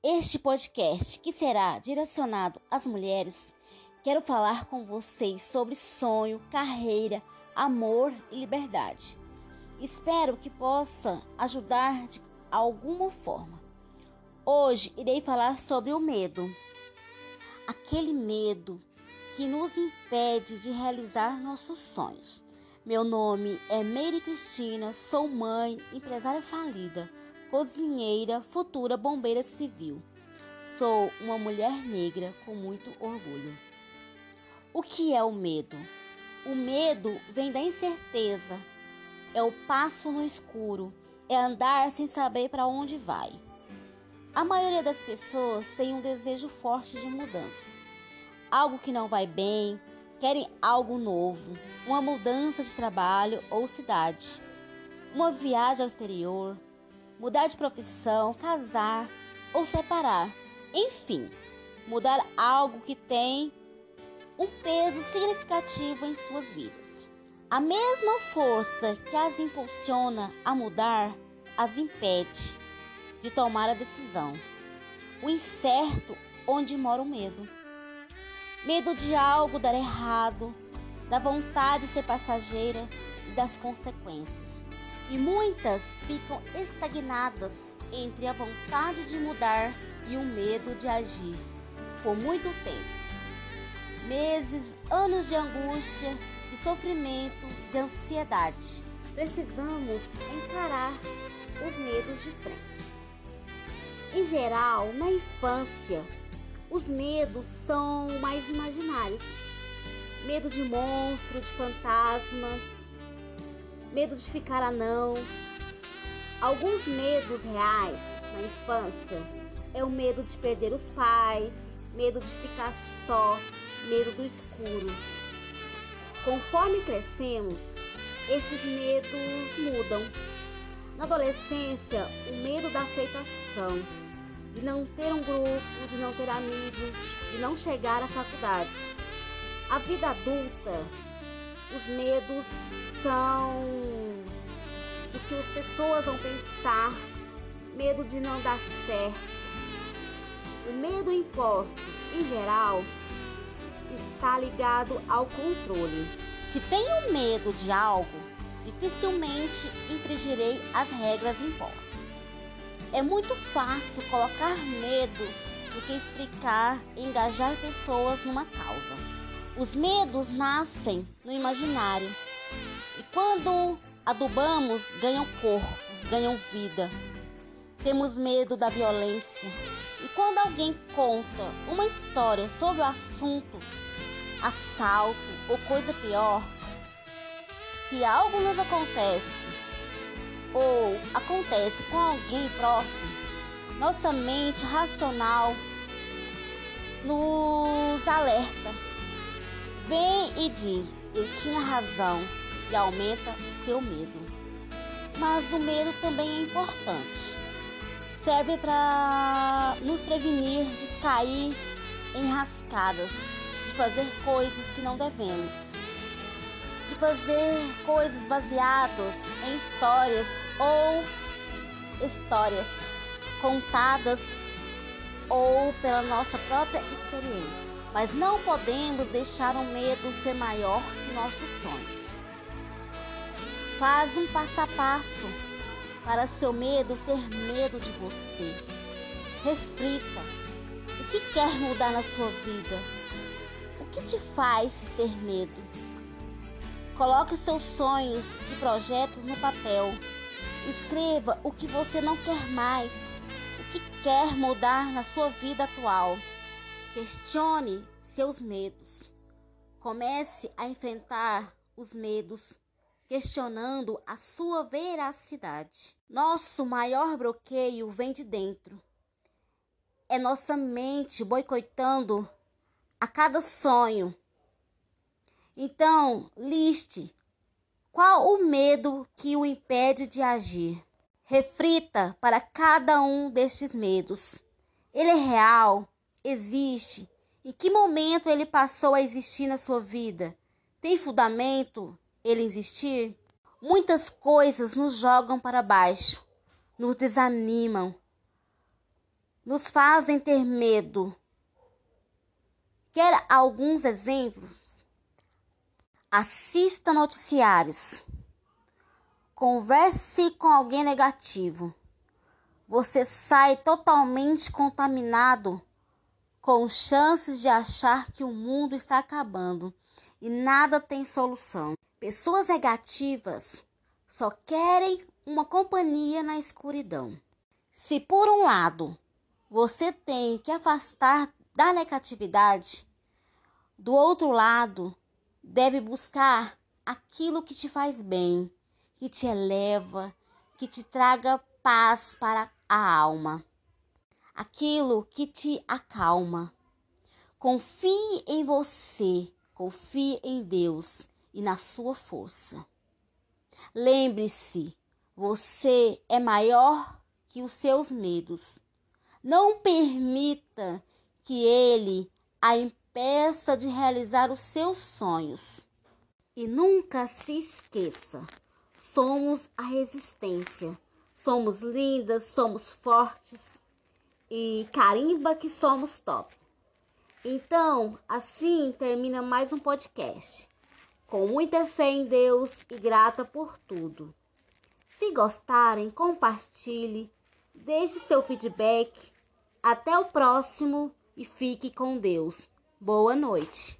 Este podcast, que será direcionado às mulheres, quero falar com vocês sobre sonho, carreira, amor e liberdade. Espero que possa ajudar de alguma forma. Hoje irei falar sobre o medo. Aquele medo que nos impede de realizar nossos sonhos. Meu nome é Meire Cristina, sou mãe, empresária falida, cozinheira, futura bombeira civil. Sou uma mulher negra com muito orgulho. O que é o medo? O medo vem da incerteza, é o passo no escuro, é andar sem saber para onde vai. A maioria das pessoas tem um desejo forte de mudança. Algo que não vai bem, querem algo novo, uma mudança de trabalho ou cidade, uma viagem ao exterior, mudar de profissão, casar ou separar. Enfim, mudar algo que tem um peso significativo em suas vidas. A mesma força que as impulsiona a mudar as impede de tomar a decisão. O incerto onde mora o medo. Medo de algo dar errado, da vontade de ser passageira e das consequências. E muitas ficam estagnadas entre a vontade de mudar e o medo de agir por muito tempo. Meses, anos de angústia, de sofrimento, de ansiedade. Precisamos encarar os medos de frente. Em geral, na infância, os medos são mais imaginários. Medo de monstro, de fantasma, medo de ficar anão. Alguns medos reais na infância é o medo de perder os pais, medo de ficar só, medo do escuro. Conforme crescemos, estes medos mudam. Na adolescência, o medo da aceitação de não ter um grupo, de não ter amigos, de não chegar à faculdade. A vida adulta, os medos são do que as pessoas vão pensar, medo de não dar certo. O medo imposto, em geral, está ligado ao controle. Se tenho medo de algo, dificilmente infringirei as regras impostas. É muito fácil colocar medo do que explicar e engajar pessoas numa causa. Os medos nascem no imaginário e quando adubamos, ganham corpo, ganham vida. Temos medo da violência e quando alguém conta uma história sobre o assunto, assalto ou coisa pior, se algo nos acontece ou acontece com alguém próximo, nossa mente racional nos alerta. Vem e diz: Eu tinha razão, e aumenta o seu medo. Mas o medo também é importante. Serve para nos prevenir de cair em rascadas, de fazer coisas que não devemos de fazer coisas baseadas em histórias ou histórias contadas ou pela nossa própria experiência. Mas não podemos deixar o medo ser maior que nossos sonhos. Faz um passo a passo para seu medo ter medo de você. Reflita. O que quer mudar na sua vida? O que te faz ter medo? Coloque seus sonhos e projetos no papel. Escreva o que você não quer mais, o que quer mudar na sua vida atual. Questione seus medos. Comece a enfrentar os medos, questionando a sua veracidade. Nosso maior bloqueio vem de dentro. É nossa mente boicotando a cada sonho então, liste qual o medo que o impede de agir. Reflita para cada um destes medos. Ele é real? Existe? Em que momento ele passou a existir na sua vida? Tem fundamento ele existir? Muitas coisas nos jogam para baixo, nos desanimam, nos fazem ter medo. Quer alguns exemplos? Assista noticiários. Converse com alguém negativo. Você sai totalmente contaminado, com chances de achar que o mundo está acabando e nada tem solução. Pessoas negativas só querem uma companhia na escuridão. Se por um lado você tem que afastar da negatividade, do outro lado, deve buscar aquilo que te faz bem, que te eleva, que te traga paz para a alma, aquilo que te acalma. Confie em você, confie em Deus e na sua força. Lembre-se, você é maior que os seus medos. Não permita que ele a impeça de realizar os seus sonhos. E nunca se esqueça: somos a resistência. Somos lindas, somos fortes e carimba que somos top. Então, assim termina mais um podcast. Com muita fé em Deus e grata por tudo. Se gostarem, compartilhe, deixe seu feedback. Até o próximo e fique com Deus. Boa noite.